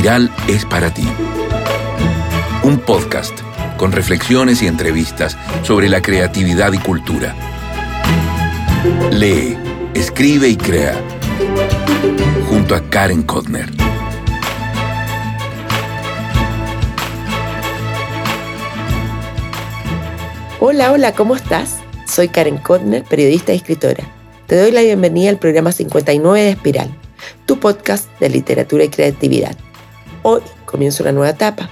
Espiral es para ti. Un podcast con reflexiones y entrevistas sobre la creatividad y cultura. Lee, escribe y crea. Junto a Karen Kodner. Hola, hola, ¿cómo estás? Soy Karen Kodner, periodista y escritora. Te doy la bienvenida al programa 59 de Espiral, tu podcast de literatura y creatividad. Hoy comienza una nueva etapa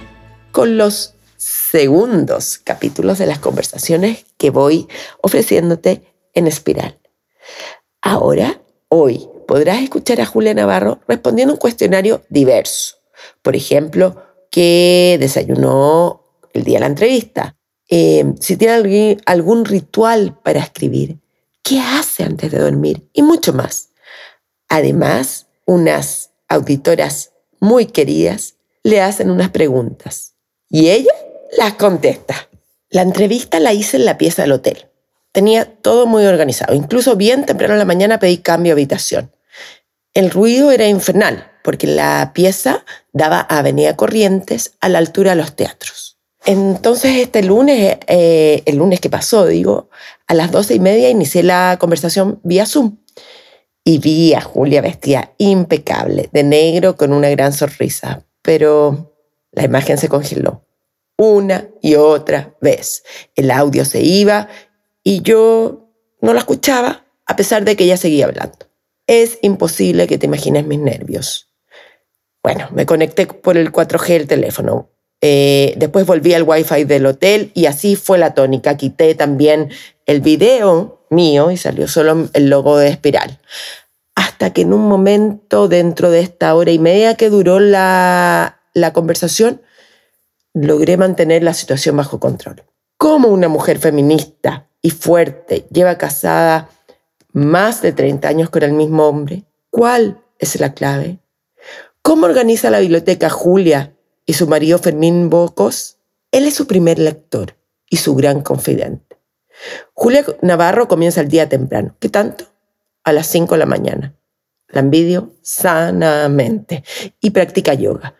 con los segundos capítulos de las conversaciones que voy ofreciéndote en Espiral. Ahora, hoy, podrás escuchar a Julia Navarro respondiendo un cuestionario diverso. Por ejemplo, ¿qué desayunó el día de la entrevista? Eh, si tiene algún ritual para escribir, qué hace antes de dormir y mucho más. Además, unas auditoras muy queridas le hacen unas preguntas y ella las contesta. La entrevista la hice en la pieza del hotel. Tenía todo muy organizado. Incluso bien temprano en la mañana pedí cambio de habitación. El ruido era infernal porque la pieza daba a Avenida Corrientes a la altura de los teatros. Entonces este lunes, eh, el lunes que pasó, digo, a las doce y media inicié la conversación vía Zoom y vi a Julia vestida impecable, de negro, con una gran sonrisa, pero la imagen se congeló una y otra vez. El audio se iba y yo no la escuchaba a pesar de que ella seguía hablando. Es imposible que te imagines mis nervios. Bueno, me conecté por el 4G del teléfono. Eh, después volví al wifi del hotel y así fue la tónica. Quité también el video mío y salió solo el logo de Espiral. Hasta que en un momento, dentro de esta hora y media que duró la, la conversación, logré mantener la situación bajo control. ¿Cómo una mujer feminista y fuerte lleva casada más de 30 años con el mismo hombre? ¿Cuál es la clave? ¿Cómo organiza la biblioteca Julia y su marido Fermín Bocos, él es su primer lector y su gran confidente. Julia Navarro comienza el día temprano. ¿Qué tanto? A las 5 de la mañana. La envidio sanamente y practica yoga.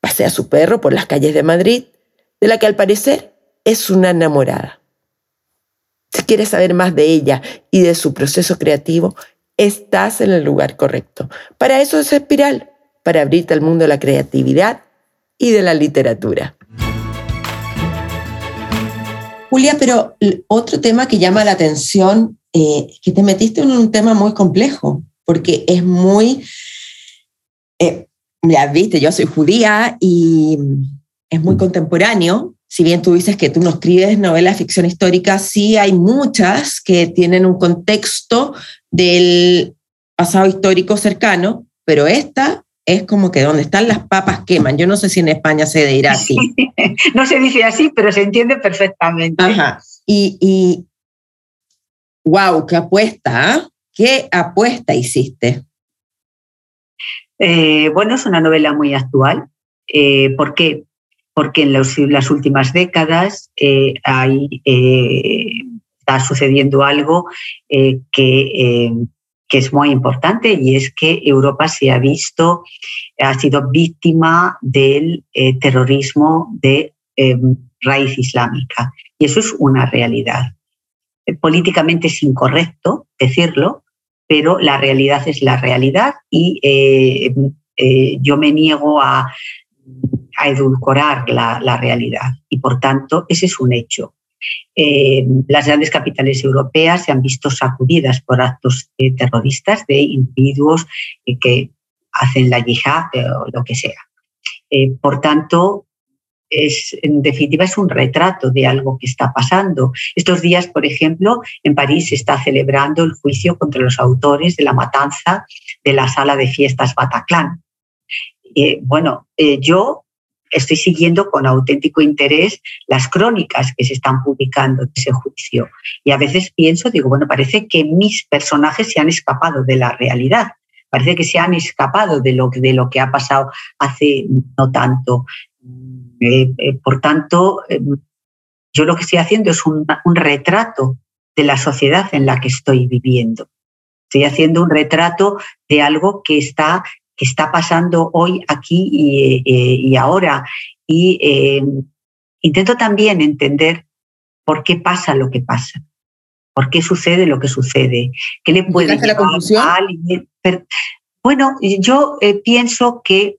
Pasea a su perro por las calles de Madrid, de la que al parecer es una enamorada. Si quieres saber más de ella y de su proceso creativo, estás en el lugar correcto. Para eso es Espiral, para abrirte al mundo de la creatividad y de la literatura. Julia, pero otro tema que llama la atención, eh, que te metiste en un tema muy complejo, porque es muy, eh, ya viste, yo soy judía y es muy contemporáneo. Si bien tú dices que tú no escribes novelas de ficción histórica, sí hay muchas que tienen un contexto del pasado histórico cercano, pero esta es como que donde están las papas queman. Yo no sé si en España se dirá así. no se dice así, pero se entiende perfectamente. Ajá. Y, y wow, qué apuesta, ¿ah? ¿Qué apuesta hiciste? Eh, bueno, es una novela muy actual. Eh, ¿Por qué? Porque en las últimas décadas eh, hay, está sucediendo algo que que es muy importante y es que Europa se ha visto, ha sido víctima del eh, terrorismo de em, raíz islámica. Y eso es una realidad. Eh, políticamente es incorrecto decirlo, pero la realidad es la realidad y eh, yo me niego a, edulcorar la realidad. Y por tanto, ese es un hecho. Eh, las grandes capitales europeas se han visto sacudidas por actos eh, terroristas de individuos eh, que hacen la yihad o lo que sea. por tanto, es, en definitiva es un retrato de algo que está pasando. Estos días, por ejemplo, en París se está celebrando el juicio contra los autores de la matanza de la sala de fiestas Bataclan. bueno, yo estoy siguiendo con auténtico interés las crónicas que se están publicando de ese juicio. Y a veces pienso, digo, bueno, parece que mis personajes se han escapado de la realidad, parece que se han escapado de lo, de lo que ha pasado hace no tanto. Eh, eh, por tanto, em, yo lo que estoy haciendo es un retrato de la sociedad en la que estoy viviendo. Estoy haciendo un retrato de algo que está que está pasando hoy, aquí y, ahora. Y intento también entender por qué pasa lo que pasa. ¿Por qué sucede lo que sucede? ¿Qué le puede llevar a alguien? bueno, yo pienso que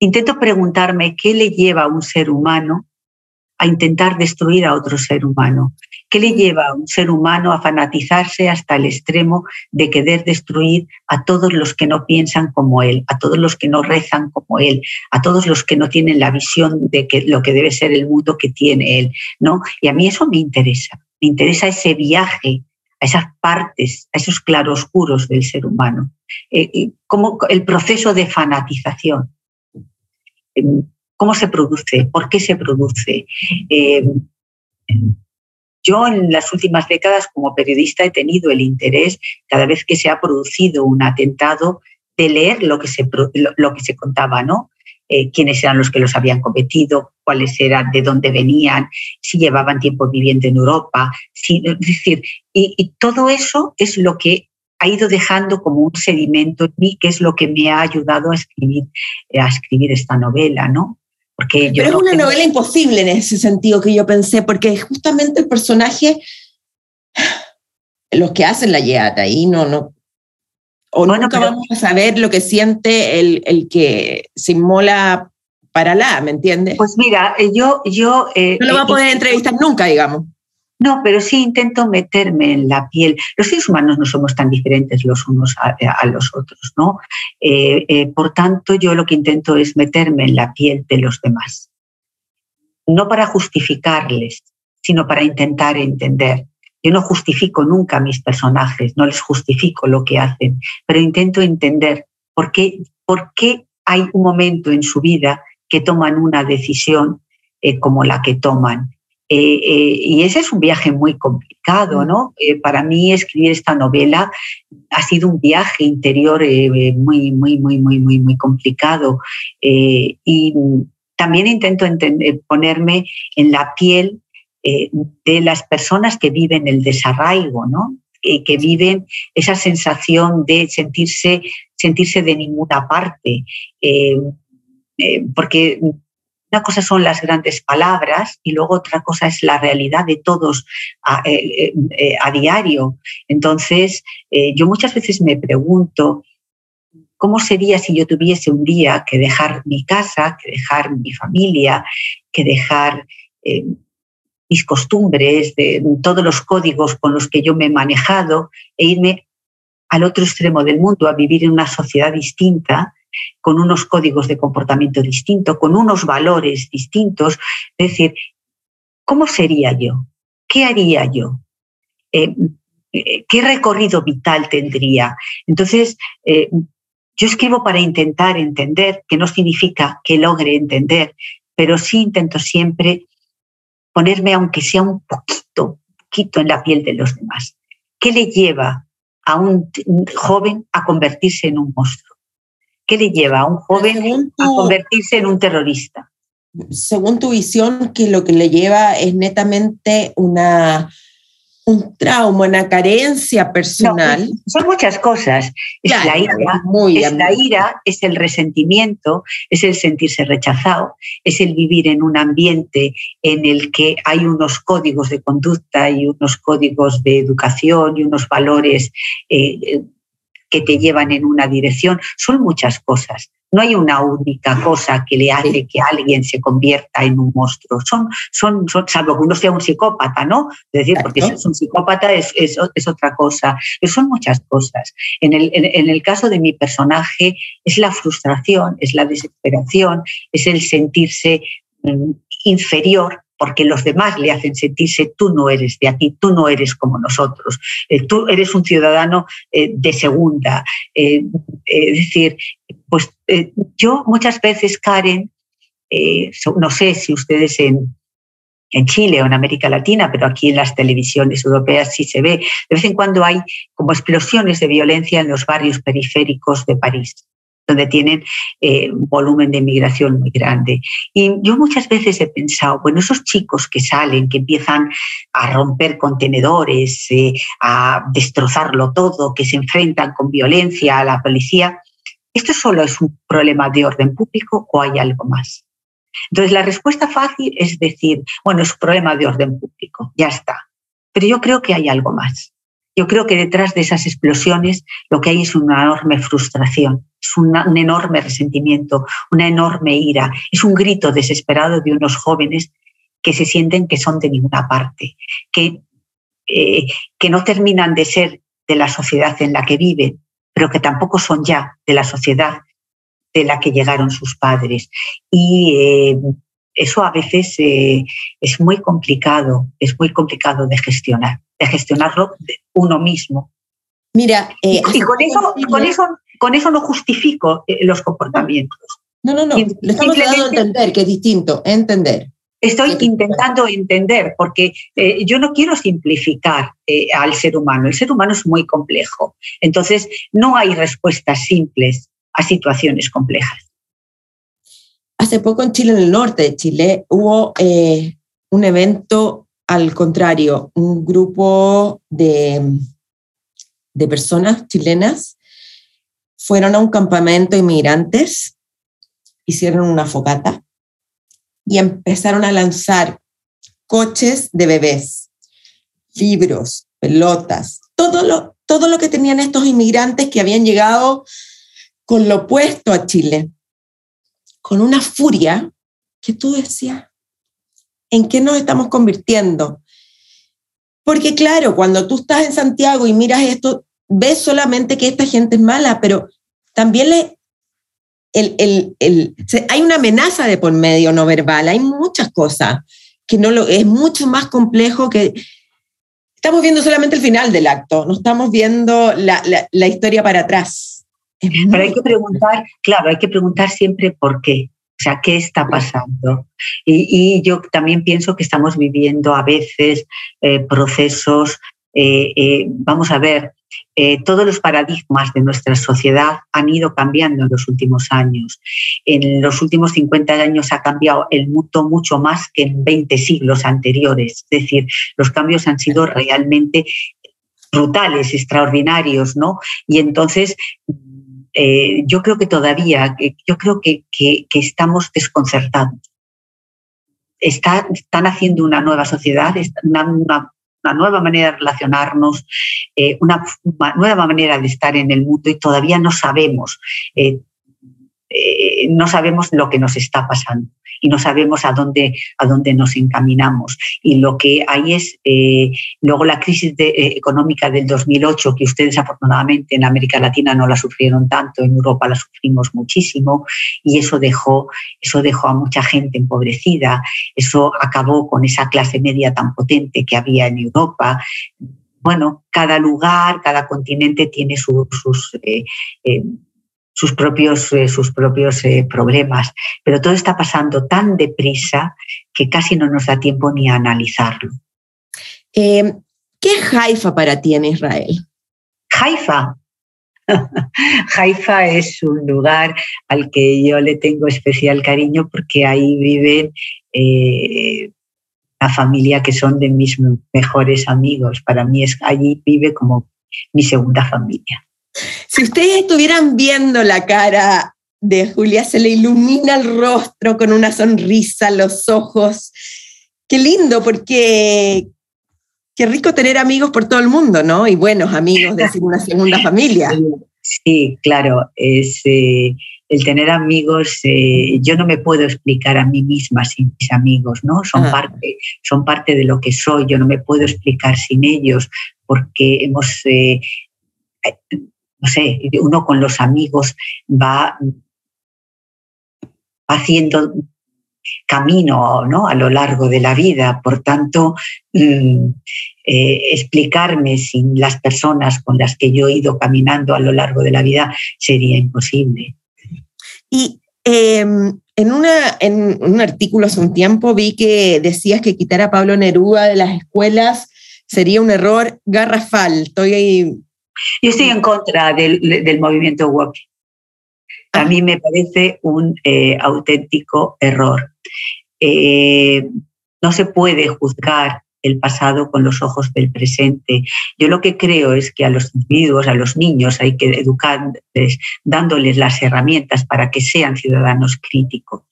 intento preguntarme qué le lleva a un ser humano a intentar destruir a otro ser humano. ¿Qué le lleva a un ser humano a fanatizarse hasta el extremo de querer destruir a todos los que no piensan como él, a todos los que no rezan como él, a todos los que no tienen la visión de que, lo que debe ser el mundo que tiene él? ¿no? Y a mí eso me interesa, me interesa ese viaje a esas partes, a esos claroscuros del ser humano, eh, como el proceso de fanatización. ¿Cómo se produce? ¿Por qué se produce? Em, yo en las últimas décadas como periodista he tenido el interés, cada vez que se ha producido un atentado, de leer lo que se, lo, que se contaba, ¿no? Eh, quiénes eran los que los habían cometido, cuáles eran, de dónde venían, si llevaban tiempo viviendo en Europa. Si, es decir, y, todo eso es lo que ha ido dejando como un sedimento en mí, que es lo que me ha ayudado a escribir, a escribir esta novela, ¿no? Porque Pero es una novela imposible en ese sentido que yo pensé, porque justamente el personaje, los que hacen la llegada ahí, no, no, o nunca vamos a saber lo que siente el, el que se inmola para la, ¿me entiendes? Pues mira, eh, yo... yo eh, no lo va a poder entrevistar nunca, digamos. No, pero sí intento meterme en la piel. Los seres humanos no somos tan diferentes los unos a, los otros, ¿no? Eh, eh, por tanto, yo lo que intento es meterme en la piel de los demás. No para justificarles, sino para intentar entender. Yo no justifico nunca a mis personajes, no les justifico lo que hacen, pero intento entender por qué, por qué hay un momento en su vida que toman una decisión eh, como la que toman eh, eh, y ese es un viaje muy complicado, ¿no? Eh, para mí escribir esta novela ha sido un viaje interior muy, muy, muy, muy, muy, muy complicado. y también intento ponerme en la piel de las personas que viven el desarraigo, ¿no? que viven esa sensación de sentirse, sentirse de ninguna parte. porque una cosa son las grandes palabras y luego otra cosa es la realidad de todos a, eh, eh, diario. Entonces, eh, yo muchas veces me pregunto, ¿cómo sería si yo tuviese un día que dejar mi casa, que dejar mi familia, que dejar mis costumbres, de, todos los códigos con los que yo me he manejado e irme al otro extremo del mundo a vivir en una sociedad distinta? Con unos códigos de comportamiento distintos, con unos valores distintos. Es decir, ¿cómo sería yo? ¿Qué haría yo? Eh, eh, ¿Qué recorrido vital tendría? Entonces, eh, yo escribo para intentar entender, que no significa que logre entender, pero sí intento siempre ponerme, aunque sea un poquito, poquito en la piel de los demás. ¿Qué le lleva a un joven a convertirse en un monstruo? ¿Qué le lleva a un joven a convertirse en un terrorista? Según tu visión, que lo que le lleva es netamente una, un trauma, una carencia personal. son muchas cosas. Es la ira, es la ira, es el resentimiento, es el sentirse rechazado, es el vivir en un ambiente en el que hay unos códigos de conducta y unos códigos de educación y unos valores eh, que te llevan en una dirección. Son muchas cosas. No hay una única cosa que le hace que alguien se convierta en un monstruo. Son, son, salvo que uno sea un psicópata, ¿no? Es decir, porque si es un psicópata es, es, otra cosa. Pero son muchas cosas. En el, en el caso de mi personaje es la frustración, es la desesperación, es el sentirse mm, inferior porque los demás le hacen sentirse tú no eres de aquí, tú no eres como nosotros, eh, tú eres un ciudadano eh, de segunda. Eh, es decir, pues yo muchas veces, Karen, no sé si ustedes en, en Chile o en América Latina, pero aquí en las televisiones europeas sí se ve. De vez en cuando hay como explosiones de violencia en los barrios periféricos de París. Donde tienen eh, un volumen de migración muy grande. Y yo muchas veces he pensado, bueno, esos chicos que salen, que empiezan a romper contenedores, eh, a destrozarlo todo, que se enfrentan con violencia a la policía, ¿esto solo es un problema de orden público o hay algo más? Entonces, la respuesta fácil es decir, bueno, es un problema de orden público, ya está. Pero yo creo que hay algo más. Yo creo que detrás de esas explosiones lo que hay es una enorme frustración, es un enorme resentimiento, una enorme ira, es un grito desesperado de unos jóvenes que se sienten que son de ninguna parte, que, eh, que no terminan de ser de la sociedad en la que viven, pero que tampoco son ya de la sociedad de la que llegaron sus padres. Y eh, eso a veces eh, es muy complicado, es muy complicado de gestionar, de gestionarlo uno mismo. Mira, eh, y con eso, con, eso, con eso no justifico los comportamientos. No, no, no, le estamos dando a entender que es distinto, entender. Estoy intentando entender, porque yo no quiero simplificar al ser humano. El ser humano es muy complejo. Entonces, no hay respuestas simples a situaciones complejas. Hace poco en Chile, en el norte de Chile, hubo eh, un evento al contrario, un grupo de, de personas chilenas fueron a un campamento de inmigrantes, hicieron una fogata y empezaron a lanzar coches de bebés, libros, pelotas, todo lo, todo lo que tenían estos inmigrantes que habían llegado con lo opuesto a Chile, con una furia que tú decías, ¿en qué nos estamos convirtiendo? Porque claro, cuando tú estás en Santiago y miras esto, ves solamente que esta gente es mala, pero también le, el, el, hay una amenaza de por medio no verbal, hay muchas cosas que no lo, es mucho más complejo que... Estamos viendo solamente el final del acto, no estamos viendo la, la historia para atrás. Pero hay que preguntar, claro, hay que preguntar siempre por qué. O sea, ¿qué está pasando? Y, yo también pienso que estamos viviendo a veces eh, procesos, eh, eh, vamos a ver, todos los paradigmas de nuestra sociedad han ido cambiando en los últimos años. En los últimos 50 años ha cambiado el mundo mucho más que en 20 siglos anteriores. Es decir, los cambios han sido realmente brutales, extraordinarios, ¿no? Y entonces eh, yo creo que todavía, yo creo que, estamos desconcertados. están haciendo una nueva sociedad, una, nueva manera de relacionarnos, eh, una, nueva manera de estar en el mundo y todavía no sabemos, eh, no sabemos lo que nos está pasando y no sabemos a dónde, a dónde nos encaminamos. Y lo que hay es eh, luego la crisis eh, económica del 2008, que ustedes afortunadamente en América Latina no la sufrieron tanto, en Europa la sufrimos muchísimo, y eso dejó, eso dejó a mucha gente empobrecida, eso acabó con esa clase media tan potente que había en Europa bueno, cada lugar, cada continente tiene sus, eh, sus propios, eh, sus propios eh, problemas. Pero todo está pasando tan deprisa que casi no nos da tiempo ni a analizarlo. Em, ¿Qué es Haifa para ti en Israel? Haifa. Haifa es un lugar al que yo le tengo especial cariño porque ahí viven eh, la familia que son de mis mejores amigos. Para mí es allí vive como mi segunda familia. Si ustedes estuvieran viendo la cara de Julia, se le ilumina el rostro con una sonrisa, los ojos. Qué lindo, porque qué rico tener amigos por todo el mundo, ¿no? Y buenos amigos, decir una segunda familia. Sí, claro, es eh, el tener amigos. Eh, yo no me puedo explicar a mí misma sin mis amigos, ¿no? Son parte, son parte de lo que soy. Yo no me puedo explicar sin ellos porque hemos eh, no sé, uno con los amigos va haciendo camino ¿no? a lo largo de la vida. Por tanto, mm, eh, explicarme sin las personas con las que yo he ido caminando a lo largo de la vida sería imposible. Y em, en, una, en un artículo hace un tiempo vi que decías que quitar a Pablo Neruda de las escuelas sería un error garrafal. Estoy yo estoy en contra del, movimiento woke. a mí me parece un auténtico error. no se puede juzgar el pasado con los ojos del presente. Yo lo que creo es que a los individuos, a los niños, hay que educarles dándoles las herramientas para que sean ciudadanos críticos,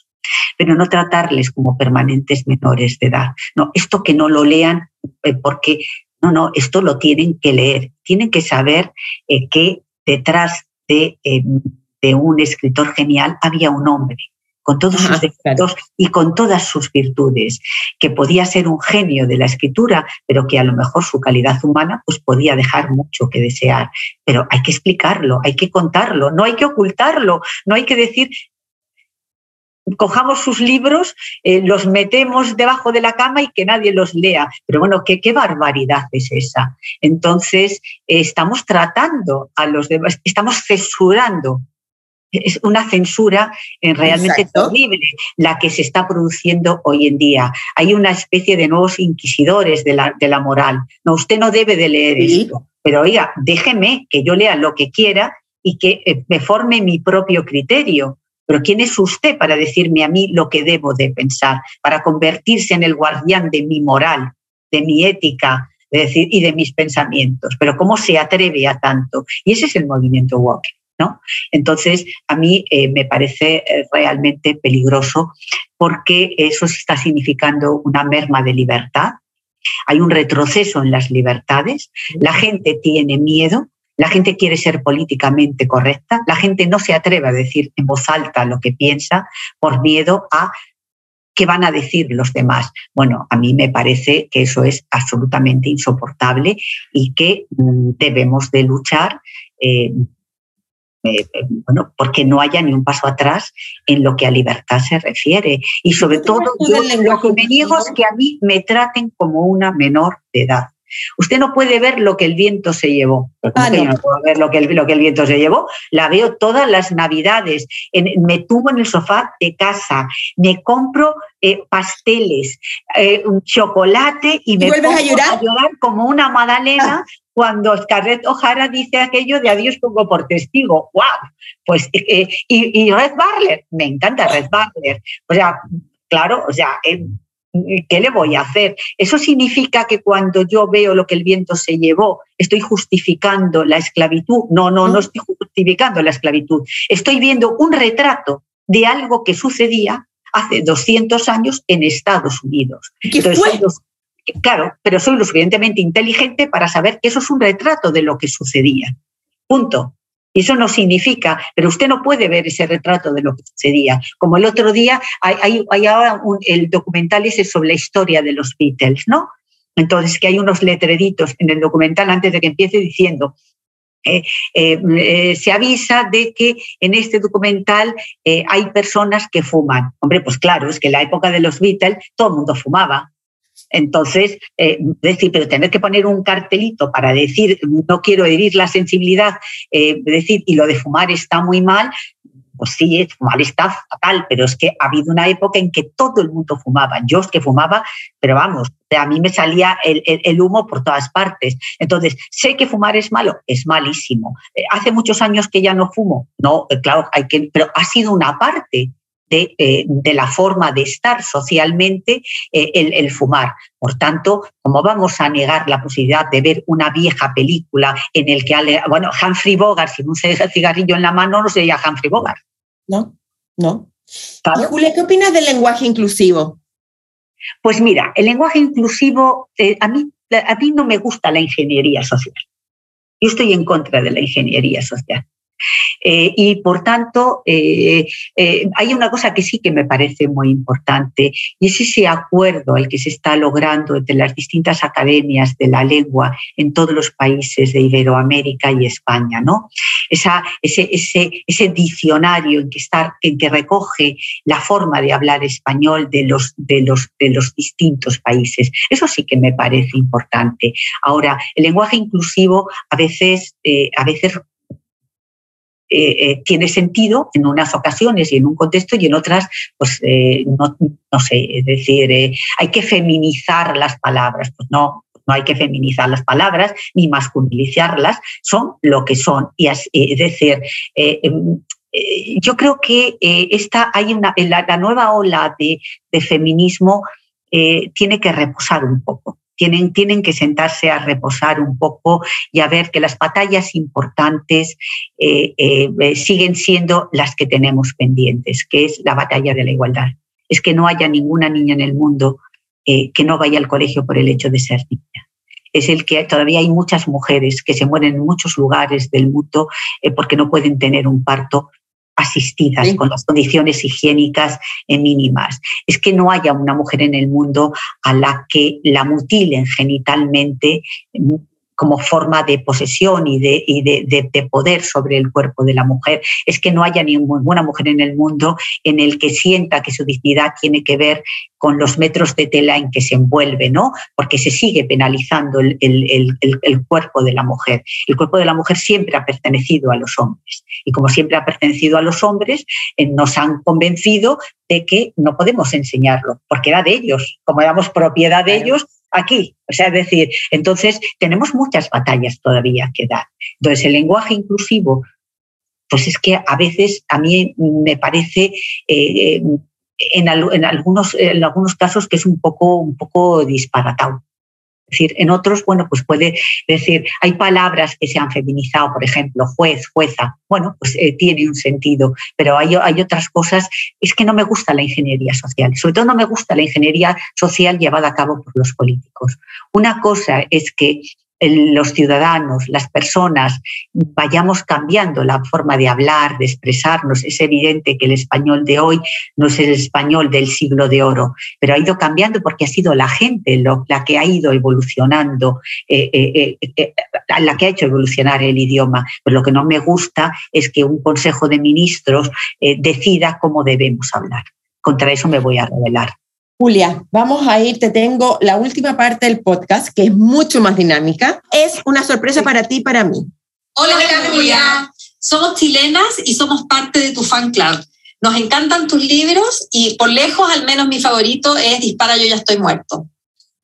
pero no tratarles como permanentes menores de edad. No, esto que no lo lean eh, porque, no, no, esto lo tienen que leer, tienen que saber eh, que detrás de, eh, de un escritor genial había un hombre con todos sus defectos y con todas sus virtudes, que podía ser un genio de la escritura, pero que a lo mejor su calidad humana pues podía dejar mucho que desear. Pero hay que explicarlo, hay que contarlo, no hay que ocultarlo, no hay que decir cojamos sus libros, eh, los metemos debajo de la cama y que nadie los lea. Pero bueno, ¿qué, qué barbaridad es esa? Entonces, eh, estamos tratando a los demás, estamos censurando es una censura eh, realmente terrible la que se está produciendo hoy en día. Hay una especie de nuevos inquisidores de la, de la moral. No, usted no debe de leer esto, pero oiga, déjeme que yo lea lo que quiera y que me forme mi propio criterio. Pero ¿quién es usted para decirme a mí lo que debo de pensar, para convertirse en el guardián de mi moral, de mi ética, decir, y de mis pensamientos? Pero ¿cómo se atreve a tanto? Y ese es el movimiento Walking. Entonces, a mí eh, me parece eh, realmente peligroso porque eso está significando una merma de libertad, hay un retroceso en las libertades, la gente tiene miedo, la gente quiere ser políticamente correcta, la gente no se atreve a decir en voz alta lo que piensa por miedo a qué van a decir los demás. Bueno, a mí me parece que eso es absolutamente insoportable y que mm, debemos de luchar eh, eh, bueno, porque no haya ni un paso atrás en lo que a libertad se refiere. Y sobre todo, lo que me niego es que a mí me traten como una menor de edad. Usted no puede ver lo que el viento se llevó. Ah, no. puedo ver lo que, el, lo que el viento se llevó. La veo todas las navidades. me tuvo en el sofá de casa. Me compro eh, pasteles, un chocolate y, me vuelves a llorar? a llorar como una magdalena ah cuando Scarlett O'Hara dice aquello de adiós pongo por testigo. ¡Wow! Pues, eh, y, Red Barler, me encanta Red Barler. O sea, claro, o sea, eh, ¿qué le voy a hacer? Eso significa que cuando yo veo lo que el viento se llevó, estoy justificando la esclavitud. No, no, no estoy justificando la esclavitud. Estoy viendo un retrato de algo que sucedía hace 200 años en Estados Unidos. ¿Qué fue? Claro, pero soy lo suficientemente inteligente para saber que eso es un retrato de lo que sucedía. Punto. Y eso no significa, pero usted no puede ver ese retrato de lo que sucedía. Como el otro día, hay, ahora el documental ese sobre la historia de los Beatles, ¿no? Entonces, que hay unos letreritos en el documental antes de que empiece diciendo, eh, eh, eh, se avisa de que en este documental hay personas que fuman. Hombre, pues claro, es que en la época de los Beatles todo el mundo fumaba. Entonces, eh, decir, pero tener que poner un cartelito para decir no quiero herir la sensibilidad, eh, decir, y lo de fumar está muy mal, pues sí, fumar está fatal, pero es que ha habido una época en que todo el mundo fumaba. Yo es que fumaba, pero vamos, a mí me salía el, humo por todas partes. Entonces, sé que fumar es malo, es malísimo. Eh, hace muchos años que ya no fumo, no, claro, hay que, pero ha sido una parte eh, de, la forma de estar socialmente eh, el, fumar. Por tanto, ¿cómo vamos a negar la posibilidad de ver una vieja película en el que, bueno, Humphrey Bogart sin un cigarrillo en la mano no sería Humphrey Bogart? No, no. Julia, ¿qué opinas del lenguaje inclusivo? Pues mira, el lenguaje inclusivo, eh, a, mí, a mí no me gusta la ingeniería social. Yo estoy en contra de la ingeniería social. Eh, y por tanto, eh, eh, hay una cosa que sí que me parece muy importante y es ese acuerdo el que se está logrando entre las distintas academias de la lengua en todos los países de Iberoamérica y España, ¿no? Ese, ese, ese diccionario en que, está, en que recoge la forma de hablar español de los, de, los, de los distintos países. Eso sí que me parece importante. Ahora, el lenguaje inclusivo a veces, a veces eh, eh, tiene sentido en unas ocasiones y en un contexto y en otras, pues eh, no, sé, es decir, hay que feminizar las palabras. Pues no, no hay que feminizar las palabras ni masculinizarlas, son lo que son. Y es, decir, em, yo creo que esta, hay una, la, nueva ola de, feminismo tiene que reposar un poco. Tienen, tienen, que sentarse a reposar un poco y a ver que las batallas importantes siguen siendo las que tenemos pendientes, que es la batalla de la igualdad. Es que no haya ninguna niña en el mundo que no vaya al colegio por el hecho de ser niña es el que todavía hay muchas mujeres que se mueren en muchos lugares del mundo eh, porque no pueden tener un parto asistidas con las condiciones higiénicas mínimas. Es que no haya una mujer en el mundo a la que la mutilen genitalmente como forma de posesión y, de, de, poder sobre el cuerpo de la mujer. Es que no haya ninguna mujer en el mundo en el que sienta que su dignidad tiene que ver con los metros de tela en que se envuelve, ¿no? Porque se sigue penalizando el, el, cuerpo de la mujer. El cuerpo de la mujer siempre ha pertenecido a los hombres. Y como siempre ha pertenecido a los hombres, eh, nos han convencido de que no podemos enseñarlo, porque era de ellos. Como éramos propiedad de ellos, aquí. O sea, es decir, entonces tenemos muchas batallas todavía que dar. Entonces, el lenguaje inclusivo, pues es que a veces a mí me parece eh, en, algunos, en algunos casos que es un poco, un poco disparatado. Decir, en otros, bueno, pues puede decir, hay palabras que se han feminizado, por ejemplo, juez, jueza, bueno, pues eh, tiene un sentido, pero hay, hay otras cosas, es que no me gusta la ingeniería social, sobre todo no me gusta la ingeniería social llevada a cabo por los políticos. Una cosa es que los ciudadanos, las personas, vayamos cambiando la forma de hablar, de expresarnos. Es evidente que el español de hoy no es el español del siglo de oro, pero ha ido cambiando porque ha sido la gente la que ha ido evolucionando, eh, eh, eh, la que ha hecho evolucionar el idioma. Pero lo que no me gusta es que un Consejo de Ministros decida cómo debemos hablar. Contra eso me voy a revelar. Julia, vamos a ir, te tengo la última parte del podcast, que es mucho más dinámica. Es una sorpresa para ti y para mí. Hola, Julia. Somos chilenas y somos parte de tu fan club. Nos encantan tus libros y por lejos, al menos mi favorito es Dispara, yo ya estoy muerto.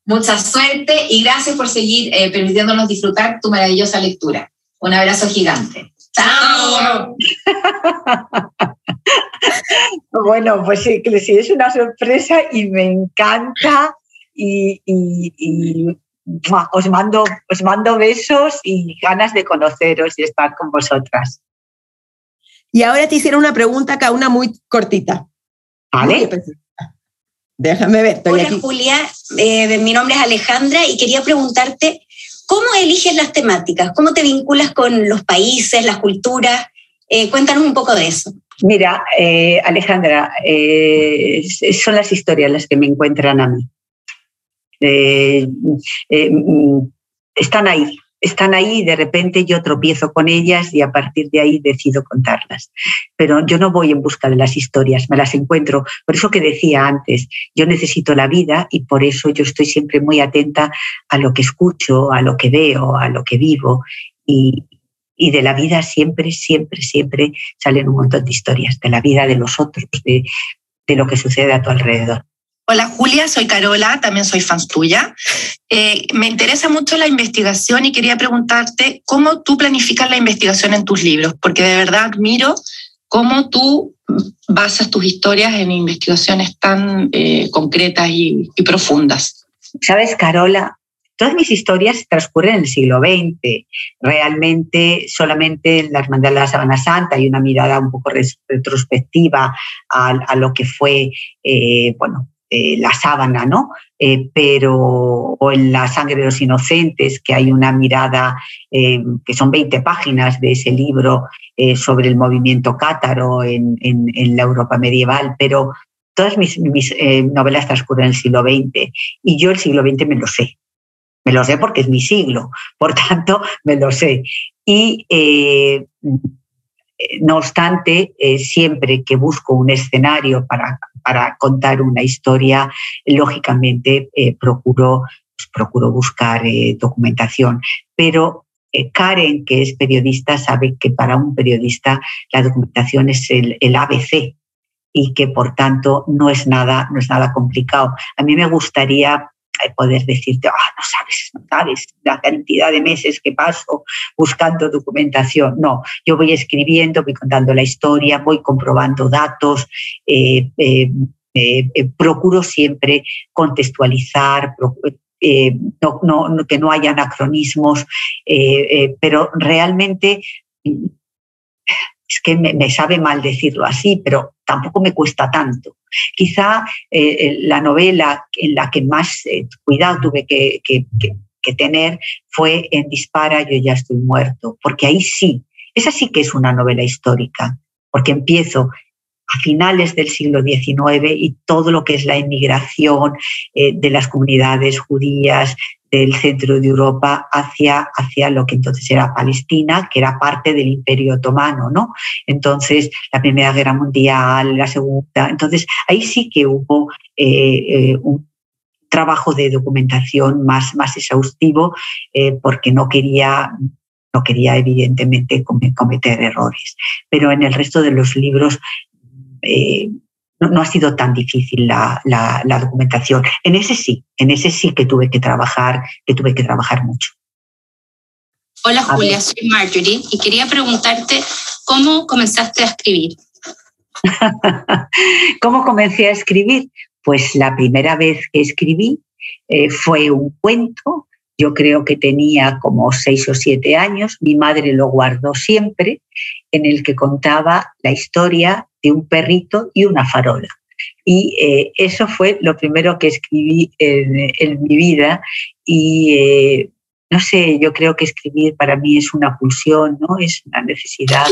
Mucha suerte y gracias por seguir eh, permitiéndonos disfrutar tu maravillosa lectura. Un abrazo gigante. ¡Chao! bueno, pues sí, sí, es una sorpresa y me encanta y, os, mando, os mando besos y ganas de conoceros y estar con vosotras. Y ahora te hicieron una pregunta cada una muy cortita. Vale. Déjame ver. Hola Julia, eh, mi nombre es Alejandra y quería preguntarte, ¿cómo eliges las temáticas? ¿Cómo te vinculas con los países, las culturas? Eh, cuéntanos un poco de eso. Mira, eh, Alejandra, eh, son las historias las que me encuentran a mí. Mm, están ahí, están ahí y de repente yo tropiezo con ellas y a partir de ahí decido contarlas. Pero yo no voy en busca de las historias, me las encuentro. Por eso que decía antes, yo necesito la vida y por eso yo estoy siempre muy atenta a lo que escucho, a lo que veo, a lo que vivo. Y, y de la vida siempre, siempre, siempre salen un montón de historias, de la vida de los otros, de, lo que sucede a tu alrededor. Hola Julia, soy Carola, también soy fan tuya. Eh, me interesa mucho la investigación y quería preguntarte cómo tú planificas la investigación en tus libros, porque de verdad admiro cómo tú basas tus historias en investigaciones tan eh, concretas y, y profundas. Sabes, Carola, Todas mis historias transcurren en el siglo XX. Realmente solamente en la Hermandad de la Sabana Santa hay una mirada un poco retrospectiva a, lo que fue, eh, bueno, eh, la sábana, ¿no? Eh, pero, o en La sangre de los inocentes, que hay una mirada, que son 20 páginas de ese libro sobre el movimiento cátaro en, la Europa medieval, pero todas mis, novelas transcurren en el siglo XX y yo el siglo XX me lo sé. Me lo sé porque es mi siglo, por tanto, me lo sé. Y eh, no obstante, eh, siempre que busco un escenario para, para contar una historia, lógicamente eh, procuro, pues, procuro buscar documentación. Pero Karen, que es periodista, sabe que para un periodista la documentación es el, el ABC y que por tanto no es nada, no es nada complicado. A mí me gustaría poder decirte, ah, no sabes, no sabes la cantidad de meses que paso buscando documentación. No, yo voy escribiendo, voy contando la historia, voy comprobando datos, eh, eh, procuro siempre contextualizar, que no haya anacronismos, pero realmente es que me, sabe mal decirlo así, pero tampoco me cuesta tanto. Quizá eh, eh, la novela en la que más eh, cuidado tuve que, tener fue en Dispara, yo ya estoy muerto, porque ahí sí, esa sí que es una novela histórica, porque empiezo a finales del siglo XIX y todo lo que es la inmigración de las comunidades judías, del centro de Europa hacia, hacia lo que entonces era Palestina, que era parte del Imperio Otomano, ¿no? Entonces, la Primera Guerra Mundial, la Segunda, entonces ahí sí que hubo eh, eh, un trabajo de documentación más, más exhaustivo eh, porque no quería no quería evidentemente cometer errores. Pero en el resto de los libros no, ha sido tan difícil la, documentación. En ese sí, en ese sí que tuve que trabajar, que tuve que trabajar mucho. Hola Julia, soy Marjorie y quería preguntarte cómo comenzaste a escribir. ¿Cómo comencé a escribir? Pues la primera vez que escribí eh, fue un cuento. Yo creo que tenía como seis o siete años. Mi madre lo guardó siempre, en el que contaba la historia un perrito y una farola. Y eh, eso fue lo primero que escribí en, mi vida y eh, no sé, yo creo que escribir para mí es una pulsión, ¿no? es una necesidad.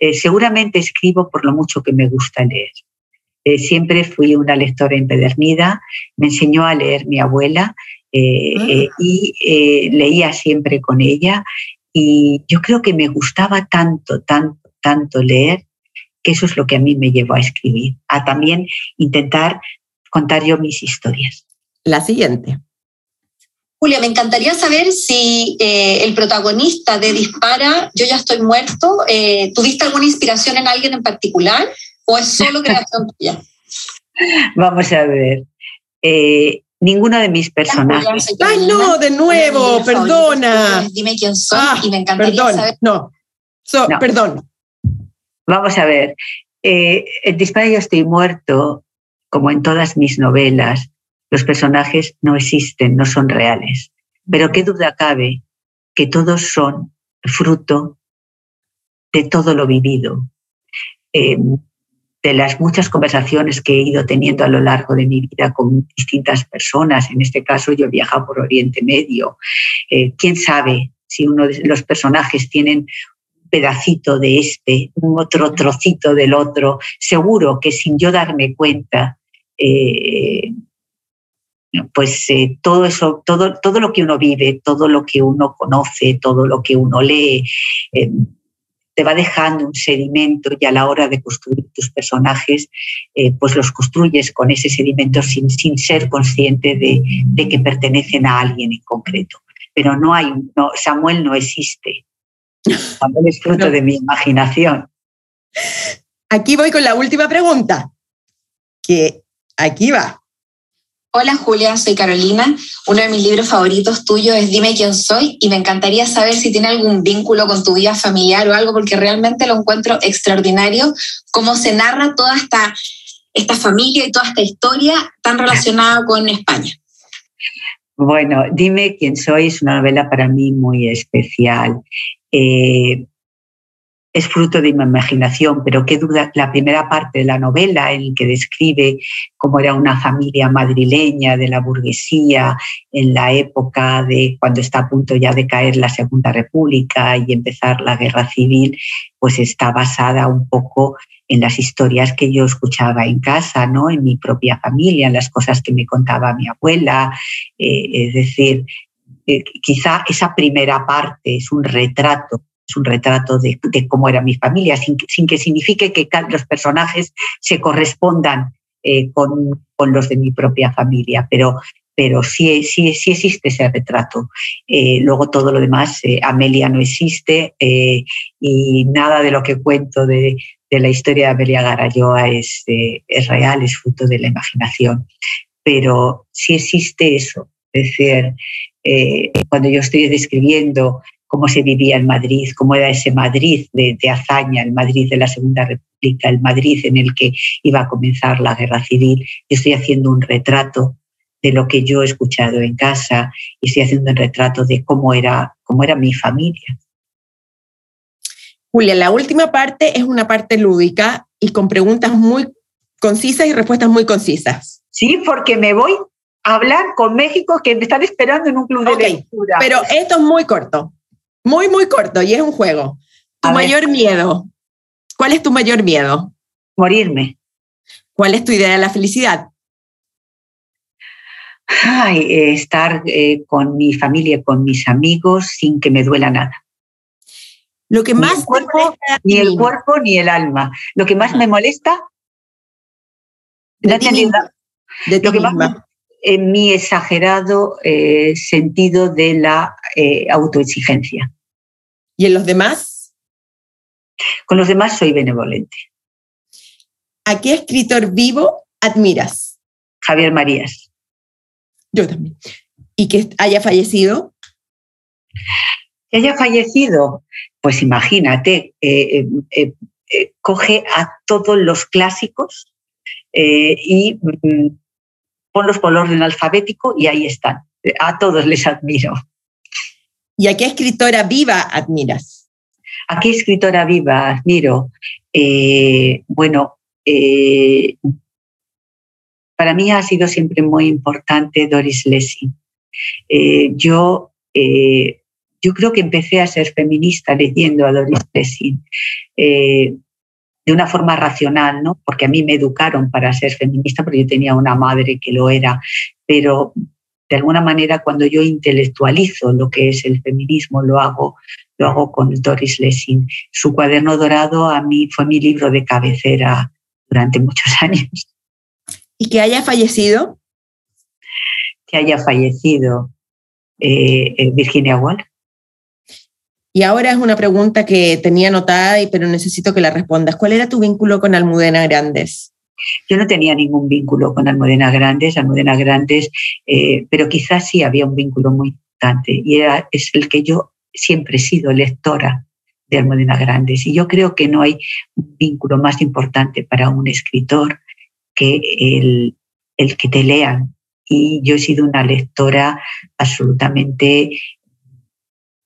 Eh, seguramente escribo por lo mucho que me gusta leer. siempre fui una lectora empedernida, me enseñó a leer mi abuela ah. y leía siempre con ella y yo creo que me gustaba tanto, tanto, tanto leer que eso es lo que a mí me llevó a escribir, a también intentar contar yo mis historias. La siguiente. Julia, me encantaría saber si eh, el protagonista de Dispara, Yo ya estoy muerto, eh, ¿tuviste alguna inspiración en alguien en particular o es solo creación tuya? Vamos a ver. Eh, ninguno de mis personajes. Ay, no, de nuevo, perdona. Dime quién soy ah, y me encantaría perdón, saber. No. no, perdón. Vamos a ver, eh, en Dispara yo estoy muerto, como en todas mis novelas, los personajes no existen, no son reales. Pero qué duda cabe que todos son fruto de todo lo vivido, em, de las muchas conversaciones que he ido teniendo a lo largo de mi vida con distintas personas. En este caso, yo he por Oriente Medio. Eh, ¿Quién sabe si uno de los personajes tienen pedacito de este, un otro trocito del otro, seguro que sin yo darme cuenta, eh, pues eh, todo eso, todo, todo lo que uno vive, todo lo que uno conoce, todo lo que uno lee, te va dejando un sedimento y a la hora de construir tus personajes, pues los construyes con ese sedimento sin, sin ser consciente de, de, que pertenecen a alguien en concreto. Pero no hay, no, Samuel no existe, también es fruto de mi imaginación. Aquí voy con la última pregunta, que aquí va. Hola Julia, soy Carolina. Uno de mis libros favoritos tuyos es Dime quién soy y me encantaría saber si tiene algún vínculo con tu vida familiar o algo, porque realmente lo encuentro extraordinario, cómo se narra toda esta, esta familia y toda esta historia tan relacionada con España. Bueno, Dime quién soy es una novela para mí muy especial. Eh, es fruto de mi imaginación, pero qué duda, la primera parte de la novela en que describe cómo era una familia madrileña de la burguesía en la época de cuando está a punto ya de caer la Segunda República y empezar la guerra civil, pues está basada un poco en las historias que yo escuchaba en casa, ¿no? en mi propia familia, en las cosas que me contaba mi abuela, eh, es decir, eh, quizá esa primera parte es un retrato, es un retrato de, cómo era mi familia, sin, que signifique que los personajes se correspondan eh, con, los de mi propia familia, pero, pero sí, sí, sí existe ese retrato. Eh, luego todo lo demás, Amelia no existe y nada de lo que cuento de, la historia de Amelia Garayoa es, es real, es fruto de la imaginación pero sí existe eso. Es decir, eh, cuando yo estoy describiendo cómo se vivía en Madrid, cómo era ese Madrid de, de, hazaña, el Madrid de la Segunda República, el Madrid en el que iba a comenzar la guerra civil. Yo estoy haciendo un retrato de lo que yo he escuchado en casa y estoy haciendo un retrato de cómo era, cómo era mi familia. Julia, la última parte es una parte lúdica y con preguntas muy concisas y respuestas muy concisas. Sí, porque me voy a hablar con México que me están esperando en un club de lectura. Pero esto es muy corto. Muy, muy corto y es un juego. Tu mayor miedo. ¿Cuál es tu mayor miedo? Morirme. ¿Cuál es tu idea de la felicidad? Ay, eh, estar eh, con mi familia, con mis amigos, sin que me duela nada. Lo que más ni el cuerpo, ni el, cuerpo, ni el alma. Lo que más me molesta de ti misma. De lo que más en mi exagerado eh, sentido de la autoexigencia. ¿Y en los demás? Con los demás soy benevolente. ¿A qué escritor vivo admiras? Javier Marías. Yo también. ¿Y que haya fallecido? Que haya fallecido, pues imagínate, eh, eh, eh, coge a todos los clásicos y mm, ponlos por orden alfabético y ahí están. A todos les admiro. ¿Y a qué escritora viva admiras? ¿A qué escritora viva admiro? bueno, para mí ha sido siempre muy importante Doris Lessing. Eh, yo, eh, yo creo que empecé a ser feminista leyendo a Doris Lessing eh, de una forma racional, ¿no? porque a mí me educaron para ser feminista, porque yo tenía una madre que lo era, pero de alguna manera cuando yo intelectualizo lo que es el feminismo, lo hago, lo hago con Doris Lessing. Su cuaderno dorado a mí fue mi libro de cabecera durante muchos años. ¿Y que haya fallecido? Que haya fallecido eh, eh, Virginia Woolf. Y ahora es una pregunta que tenía anotada, pero necesito que la respondas. ¿Cuál era tu vínculo con Almudena Grandes? Yo no tenía ningún vínculo con Almudena Grandes, Almudena Grandes, eh, pero quizás sí había un vínculo muy importante y es el que yo siempre he sido lectora de Almudena Grandes. Y yo creo que no hay un vínculo más importante para un escritor que el, el que te lean. Y yo he sido una lectora absolutamente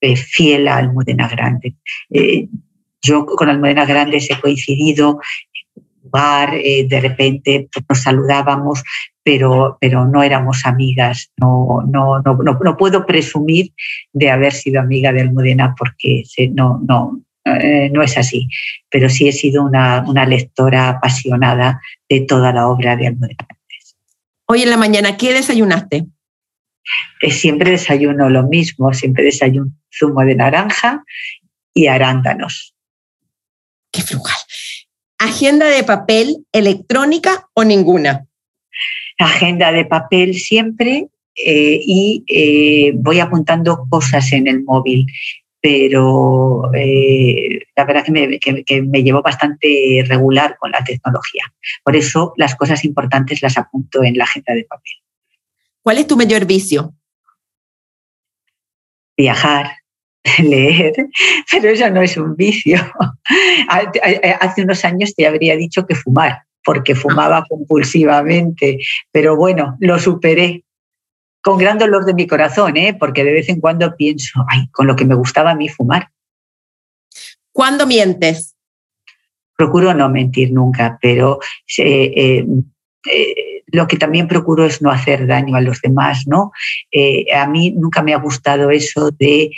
eh, fiel a Almudena Grande. Eh, yo con Almudena Grande he coincidido lugar, eh, de repente pues, nos saludábamos, pero, pero no éramos amigas. No, no, no, no, puedo presumir de haber sido amiga de Almudena porque no, no, eh, no es así, pero sí he sido una, una, lectora apasionada de toda la obra de Almudena Hoy en la mañana, ¿qué desayunaste? Eh, siempre desayuno lo mismo, siempre desayuno zumo de naranja y arándanos. Qué frugal. ¿Agenda de papel electrónica o ninguna? Agenda de papel siempre eh, y voy apuntando cosas en el móvil pero eh, la verdad que me, que, me, llevo bastante regular con la tecnología. Por eso las cosas importantes las apunto en la agenda de papel. ¿Cuál es tu mayor vicio? Viajar, leer, pero eso no es un vicio. Hace unos años te habría dicho que fumar, porque fumaba compulsivamente, pero bueno, lo superé con gran dolor de mi corazón, ¿eh? porque de vez en cuando pienso, ay, con lo que me gustaba a mí fumar. ¿Cuándo mientes? Procuro no mentir nunca, pero eh, eh, eh, lo que también procuro es no hacer daño a los demás, ¿no? a mí nunca me ha gustado eso de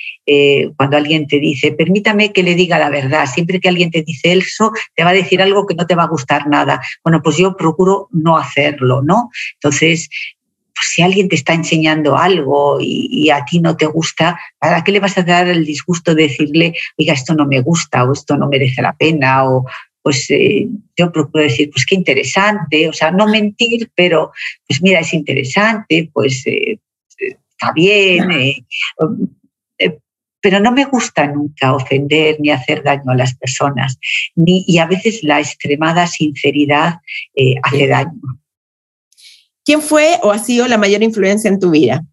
cuando alguien te dice, permítame que le diga la verdad, siempre que alguien te dice eso, te va a decir algo que no te va a gustar nada. Bueno, pues yo procuro no hacerlo, ¿no? Entonces, pues, si alguien te está enseñando algo y, a ti no te gusta, ¿para qué le vas a dar el disgusto de decirle, oiga, esto no me gusta o esto no merece la pena? O pues eh, yo procuro decir, pues qué interesante, o sea, no mentir, pero pues mira, es interesante, pues eh, está bien. Eh, pero no me gusta nunca ofender ni hacer daño a las personas. Ni, y a veces la extremada sinceridad hace daño. ¿Quién fue o ha sido la mayor influencia en tu vida?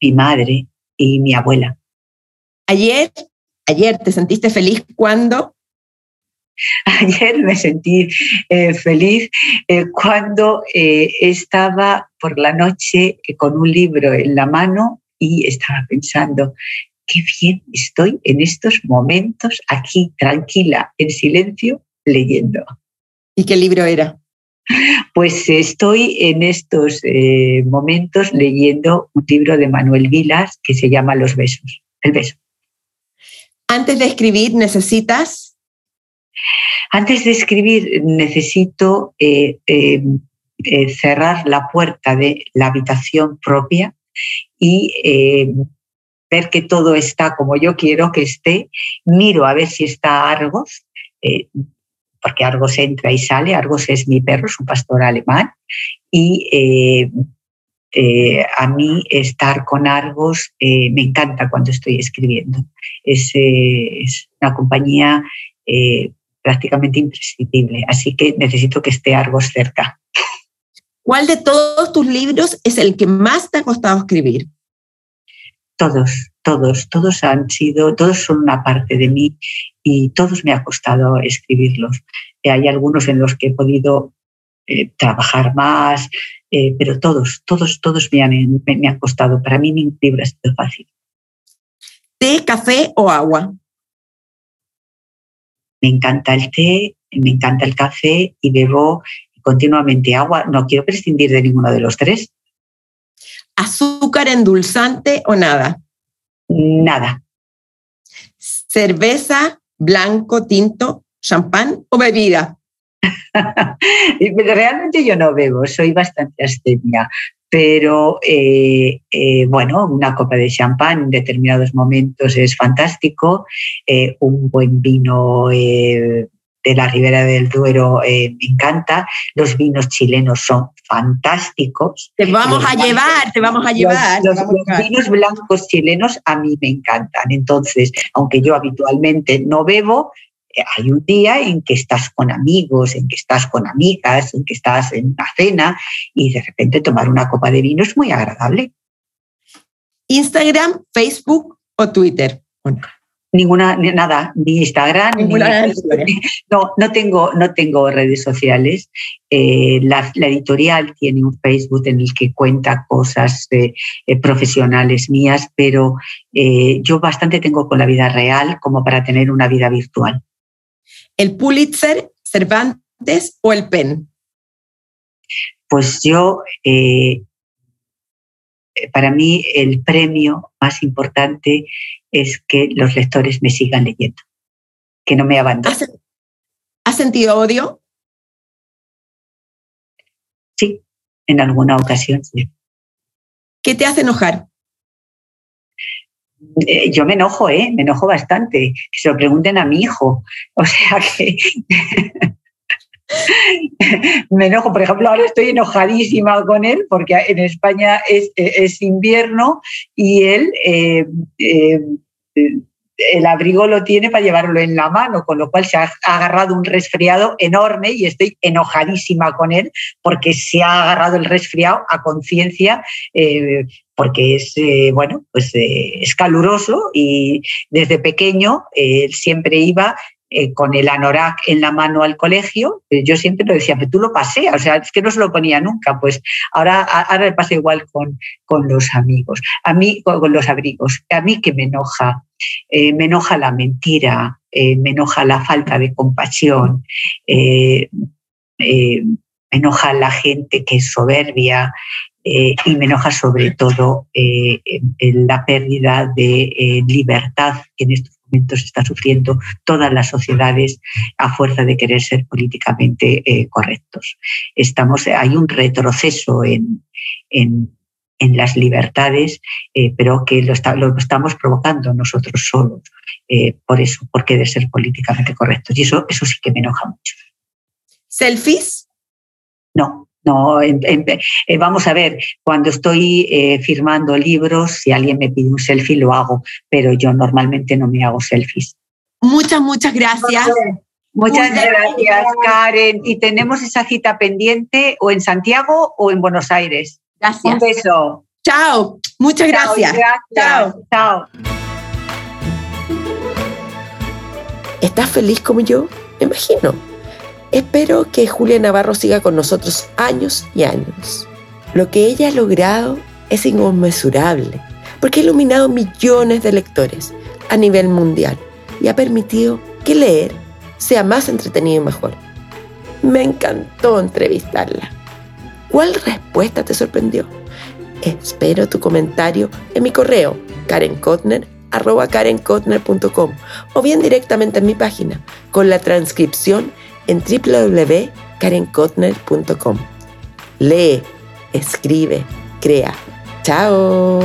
Mi madre y mi abuela. Ayer, ayer te sentiste feliz cuando Ayer me sentí eh, feliz eh, cuando eh, estaba por la noche con un libro en la mano y estaba pensando, qué bien estoy en estos momentos aquí, tranquila, en silencio, leyendo. ¿Y qué libro era? Pues estoy en estos momentos leyendo un libro de Manuel Vilas que se llama Los besos, el beso. Antes de escribir, ¿necesitas antes de escribir necesito eh, eh, eh, cerrar la puerta de la habitación propia y ver que todo está como yo quiero que esté. Miro a ver si está Argos, porque Argos entra y sale. Argos es mi perro, es un pastor alemán. Y a mí estar con Argos me encanta cuando estoy escribiendo. Es, es una compañía prácticamente imprescindible. Así que necesito que esté Argos cerca. ¿Cuál de todos tus libros es el que más te ha costado escribir? Todos, todos, todos han sido, todos son una parte de mí y todos me ha costado escribirlos. Eh, hay algunos en los que he podido eh, trabajar más, eh, pero todos, todos, todos me han, me han costado. Para mí ningún libro ha sido fácil. ¿Té, café o agua? Me encanta el té, me encanta el café y bebo continuamente agua. No quiero prescindir de ninguno de los tres. ¿Azúcar endulzante o nada? Nada. ¿Cerveza, blanco, tinto, champán o bebida? Realmente yo no bebo, soy bastante abstemia, pero eh, eh, bueno, una copa de champán en determinados momentos es fantástico, eh, un buen vino de la Ribera del Duero me encanta, los vinos chilenos son fantásticos. Te vamos a llevar, te vamos a llevar. Los, vinos blancos chilenos a mí me encantan, entonces, aunque yo habitualmente no bebo, hay un día en que estás con amigos, en que estás con amigas, en que estás en una cena y de repente tomar una copa de vino es muy agradable. Instagram, Facebook o Twitter. Ninguna, nada, ni Instagram, ni, no, no tengo, no tengo redes sociales. Eh, la, editorial tiene un Facebook en el que cuenta cosas eh, profesionales mías, pero eh, yo bastante tengo con la vida real como para tener una vida virtual el Pulitzer, Cervantes o el PEN? Pues yo, eh, para mí el premio más importante es que los lectores me sigan leyendo, que no me abandonen. ¿Has sentido odio? Sí, en alguna ocasión sí. ¿Qué te hace enojar? Eh, yo me enojo, ¿eh? Me enojo bastante. Que se lo pregunten a mi hijo. O sea que... me enojo, por ejemplo, ahora estoy enojadísima con él porque en España es, invierno y él eh, eh, el abrigo lo tiene para llevarlo en la mano, con lo cual se ha agarrado un resfriado enorme y estoy enojadísima con él porque se ha agarrado el resfriado a conciencia. Eh, porque es, eh, bueno, pues eh, es caluroso y desde pequeño él siempre iba con el anorak en la mano al colegio, yo siempre lo decía, pero tú lo paseas, o sea, es que no se lo ponía nunca, pues ahora, ahora le pasa igual con, con los amigos, a mí con los abrigos, a mí que me enoja eh, me enoja la mentira, eh, me enoja la falta de compasión, eh, me enoja la gente que es soberbia y me enoja sobre todo la pérdida de libertad que en estos momentos está sufriendo todas las sociedades a fuerza de querer ser políticamente correctos. Estamos, hay un retroceso en, en las libertades, eh, pero que lo, estamos provocando nosotros solos. Eh, por eso, porque de ser políticamente correctos. Y eso, eso sí que me enoja mucho. ¿Selfies? No, no. Eh, vamos a ver, cuando estoy firmando libros, si alguien me pide un selfie, lo hago, pero yo normalmente no me hago selfies. Muchas, muchas gracias. Muchas gracias, Karen. Y tenemos esa cita pendiente o en Santiago o en Buenos Aires. Gracias. Un beso. Chao. Muchas Chao, gracias. Chao. Chao. ¿Estás feliz como yo? Me imagino. Espero que Julia Navarro siga con nosotros años y años. Lo que ella ha logrado es inconmensurable, porque ha iluminado millones de lectores a nivel mundial y ha permitido que leer sea más entretenido y mejor. Me encantó entrevistarla. ¿Cuál respuesta te sorprendió? Espero tu comentario en mi correo karenkotner.com o bien directamente en mi página con la transcripción en www.karenkotner.com. Lee, escribe, crea. ¡Chao!